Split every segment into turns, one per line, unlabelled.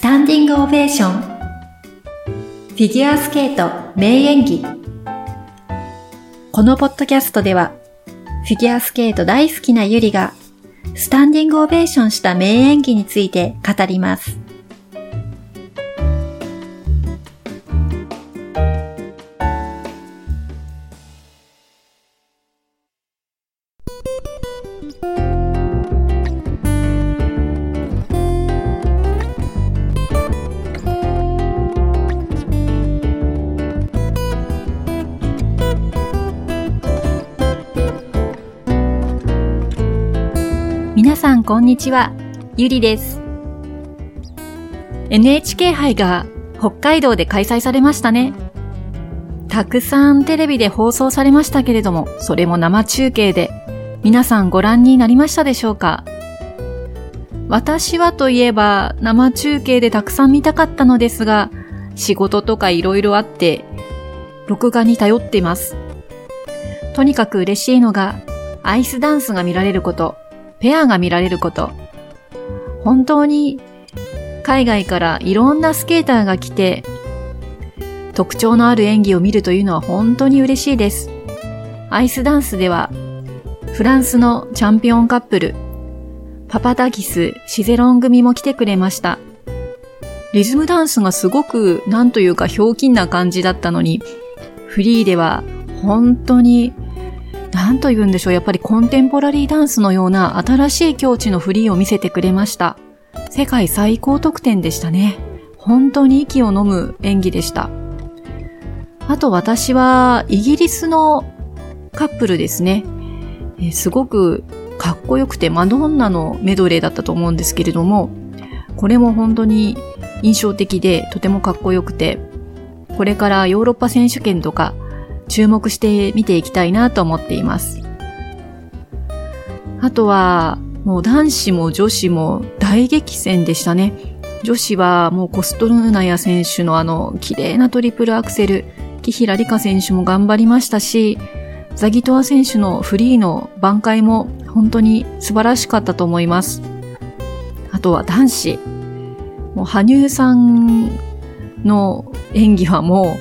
スタンディングオベーションフィギュアスケート名演技このポッドキャストではフィギュアスケート大好きなゆりがスタンディングオベーションした名演技について語ります。皆さんこんにちは、ゆりです。NHK 杯が北海道で開催されましたね。たくさんテレビで放送されましたけれども、それも生中継で、皆さんご覧になりましたでしょうか？私はといえば生中継でたくさん見たかったのですが、仕事とか色々あって、録画に頼っています。とにかく嬉しいのが、アイスダンスが見られること。ペアが見られること。本当に海外からいろんなスケーターが来て特徴のある演技を見るというのは本当に嬉しいです。アイスダンスではフランスのチャンピオンカップルパパタギス・シゼロン組も来てくれました。リズムダンスがすごくなんというかひょうきんな感じだったのにフリーでは本当になんと言うんでしょう、やっぱりコンテンポラリーダンスのような新しい境地のフリーを見せてくれました。世界最高得点でしたね。本当に息を飲む演技でした。あと私はイギリスのカップルですね。えすごくかっこよくてマドンナのメドレーだったと思うんですけれども、これも本当に印象的でとてもかっこよくて、これからヨーロッパ選手権とか注目して見ていきたいなと思っています。あとは、もう男子も女子も大激戦でしたね。女子はもうコストルーナヤ選手のあの綺麗なトリプルアクセル、木平理香選手も頑張りましたし、ザギトワ選手のフリーの挽回も本当に素晴らしかったと思います。あとは男子。もう羽生さんの演技はも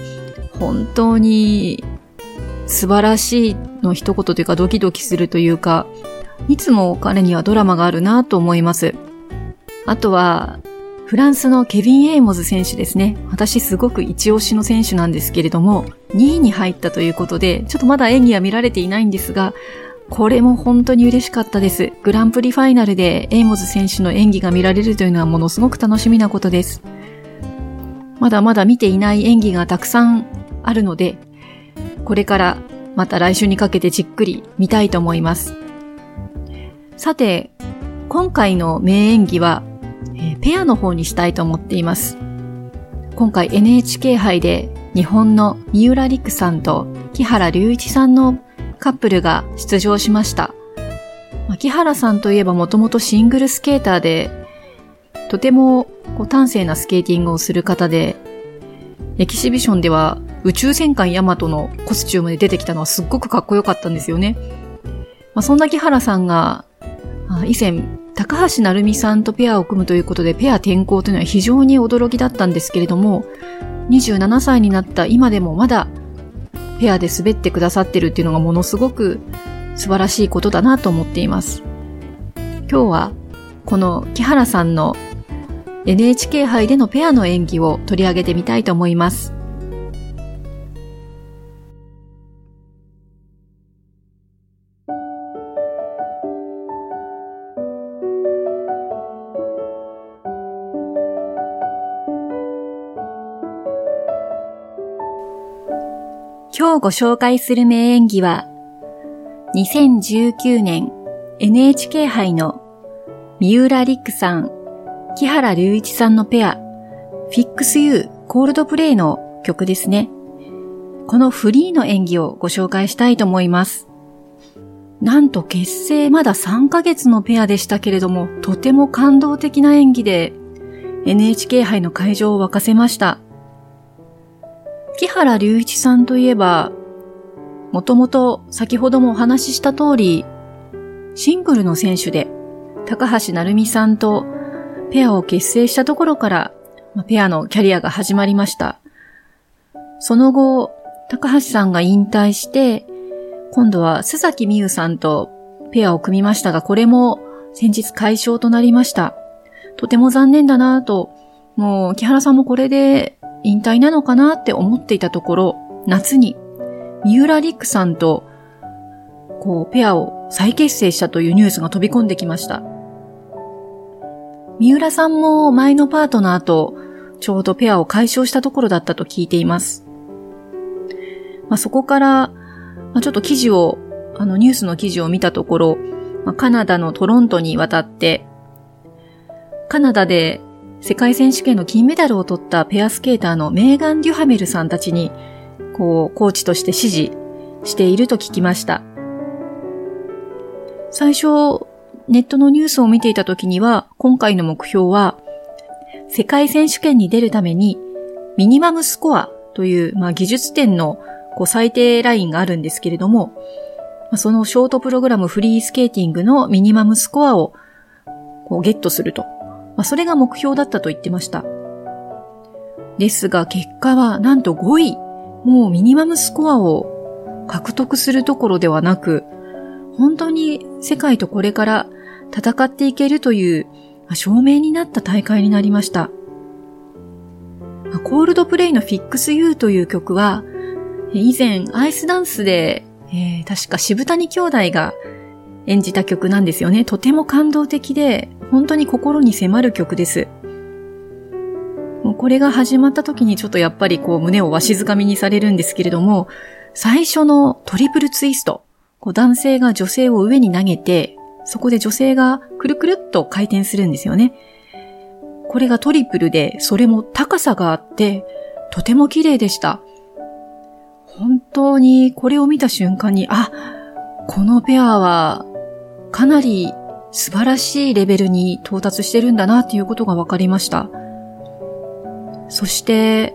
う本当に素晴らしいの一言というかドキドキするというか、いつも彼にはドラマがあるなと思います。あとは、フランスのケビン・エイモズ選手ですね。私すごく一押しの選手なんですけれども、2位に入ったということで、ちょっとまだ演技は見られていないんですが、これも本当に嬉しかったです。グランプリファイナルでエイモズ選手の演技が見られるというのはものすごく楽しみなことです。まだまだ見ていない演技がたくさんあるので、これからまた来週にかけてじっくり見たいと思います。さて、今回の名演技は、え、ペアの方にしたいと思っています。今回 NHK 杯で日本の三浦陸さんと木原隆一さんのカップルが出場しました。木原さんといえばもともとシングルスケーターで、とてもこう端正なスケーティングをする方で、エキシビションでは宇宙戦艦ヤマトのコスチュームで出てきたのはすっごくかっこよかったんですよね。まあ、そんな木原さんが、以前、高橋成美さんとペアを組むということで、ペア転校というのは非常に驚きだったんですけれども、27歳になった今でもまだペアで滑ってくださってるっていうのがものすごく素晴らしいことだなと思っています。今日はこの木原さんの NHK 杯でのペアの演技を取り上げてみたいと思います。今日ご紹介する名演技は、2019年 NHK 杯の三浦陸さん、木原隆一さんのペア、Fix You コールドプレイの曲ですね。このフリーの演技をご紹介したいと思います。なんと結成まだ3ヶ月のペアでしたけれども、とても感動的な演技で NHK 杯の会場を沸かせました。木原隆一さんといえば、もともと先ほどもお話しした通り、シングルの選手で、高橋成美さんとペアを結成したところからペアのキャリアが始まりました。その後、高橋さんが引退して、今度は須崎美優さんとペアを組みましたが、これも先日解消となりました。とても残念だなぁと、もう木原さんもこれで引退なのかなって思っていたところ、夏に三浦陸さんとこうペアを再結成したというニュースが飛び込んできました。三浦さんも前のパートナーとちょうどペアを解消したところだったと聞いています。まあ、そこから、まあ、ちょっと記事を、あのニュースの記事を見たところ、まあ、カナダのトロントに渡って、カナダで世界選手権の金メダルを取ったペアスケーターのメーガン・デュハメルさんたちに、こう、コーチとして指示していると聞きました。最初、ネットのニュースを見ていた時には、今回の目標は、世界選手権に出るために、ミニマムスコアという、まあ、技術点のこう最低ラインがあるんですけれども、そのショートプログラムフリースケーティングのミニマムスコアをこうゲットすると。まあ、それが目標だったと言ってました。ですが結果はなんと5位。もうミニマムスコアを獲得するところではなく、本当に世界とこれから戦っていけるという証明になった大会になりました。コールドプレイの Fix You という曲は、以前アイスダンスで、えー、確か渋谷兄弟が演じた曲なんですよね。とても感動的で、本当に心に迫る曲です。もうこれが始まった時にちょっとやっぱりこう胸をわしづかみにされるんですけれども、最初のトリプルツイスト。こう男性が女性を上に投げて、そこで女性がくるくるっと回転するんですよね。これがトリプルで、それも高さがあって、とても綺麗でした。本当にこれを見た瞬間に、あ、このペアはかなり素晴らしいレベルに到達してるんだなっていうことが分かりました。そして、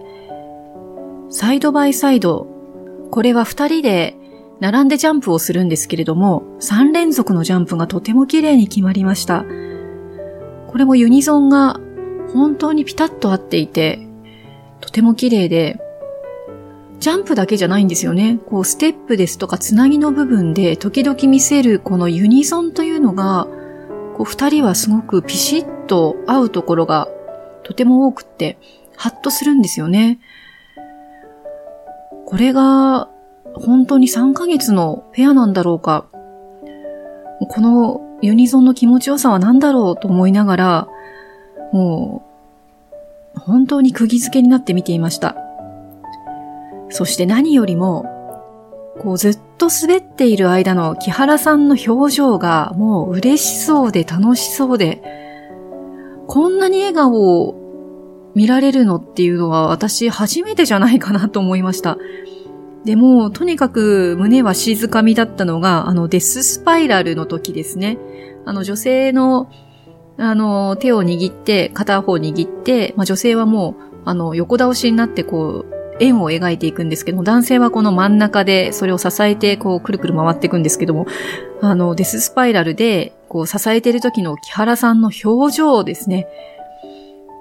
サイドバイサイド、これは二人で並んでジャンプをするんですけれども、3連続のジャンプがとても綺麗に決まりました。これもユニゾンが本当にピタッと合っていて、とても綺麗で、ジャンプだけじゃないんですよね。こう、ステップですとか、つなぎの部分で、時々見せるこのユニゾンというのが、こう、二人はすごくピシッと合うところが、とても多くって、ハッとするんですよね。これが、本当に3ヶ月のペアなんだろうか。このユニゾンの気持ちよさは何だろうと思いながら、もう、本当に釘付けになって見ていました。そして何よりも、こうずっと滑っている間の木原さんの表情がもう嬉しそうで楽しそうで、こんなに笑顔を見られるのっていうのは私初めてじゃないかなと思いました。でも、とにかく胸は静かみだったのが、あの、デススパイラルの時ですね。あの、女性の、あの、手を握って、片方握って、まあ、女性はもう、あの、横倒しになってこう、円を描いていくんですけども、男性はこの真ん中でそれを支えて、こう、くるくる回っていくんですけども、あの、デススパイラルで、こう、支えている時の木原さんの表情ですね。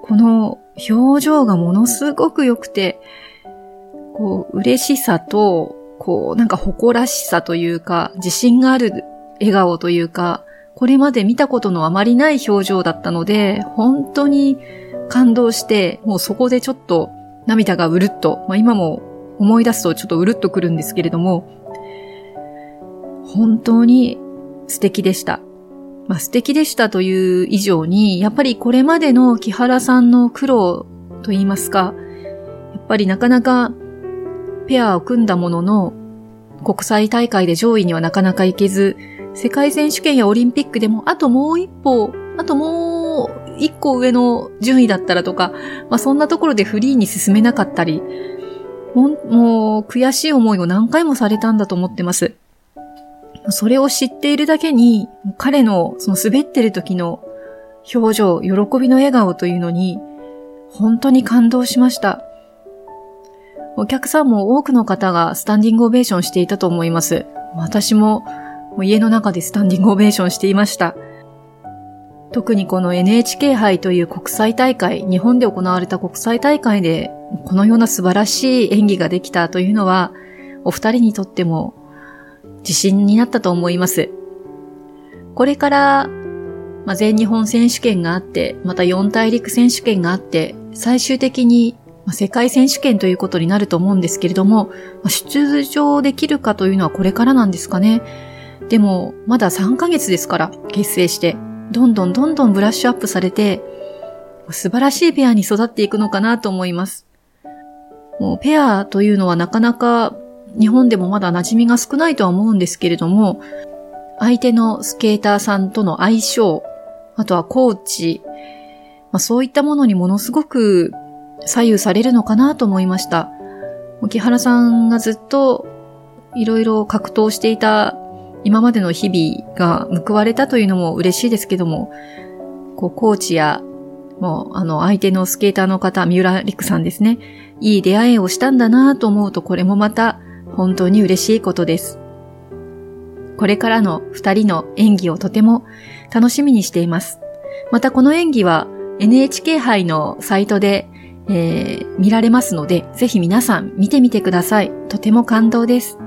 この表情がものすごく良くて、こう、嬉しさと、こう、なんか誇らしさというか、自信がある笑顔というか、これまで見たことのあまりない表情だったので、本当に感動して、もうそこでちょっと涙がうるっと、まあ今も思い出すとちょっとうるっとくるんですけれども、本当に素敵でした。まあ素敵でしたという以上に、やっぱりこれまでの木原さんの苦労と言いますか、やっぱりなかなかペアを組んだものの、国際大会で上位にはなかなか行けず、世界選手権やオリンピックでもあともう一歩、あともう一個上の順位だったらとか、まあそんなところでフリーに進めなかったり、ももう悔しい思いを何回もされたんだと思ってます。それを知っているだけに、彼のその滑ってる時の表情、喜びの笑顔というのに、本当に感動しました。お客さんも多くの方がスタンディングオベーションしていたと思います。私も家の中でスタンディングオベーションしていました。特にこの NHK 杯という国際大会、日本で行われた国際大会で、このような素晴らしい演技ができたというのは、お二人にとっても自信になったと思います。これから、まあ、全日本選手権があって、また四大陸選手権があって、最終的に世界選手権ということになると思うんですけれども、出場できるかというのはこれからなんですかね。でも、まだ3ヶ月ですから、結成して。どんどんどんどんブラッシュアップされて、素晴らしいペアに育っていくのかなと思います。もうペアというのはなかなか日本でもまだ馴染みが少ないとは思うんですけれども、相手のスケーターさんとの相性、あとはコーチ、まあ、そういったものにものすごく左右されるのかなと思いました。木原さんがずっといろいろ格闘していた今までの日々が報われたというのも嬉しいですけども、こう、コーチや、もう、あの、相手のスケーターの方、三浦陸さんですね。いい出会いをしたんだなと思うと、これもまた、本当に嬉しいことです。これからの二人の演技をとても楽しみにしています。またこの演技は NHK 杯のサイトで、えー、見られますので、ぜひ皆さん見てみてください。とても感動です。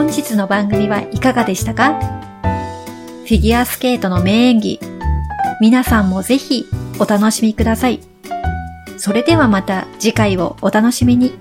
本日の番組はいかがでしたか？フィギュアスケートの名演技、皆さんもぜひお楽しみください。それではまた次回をお楽しみに。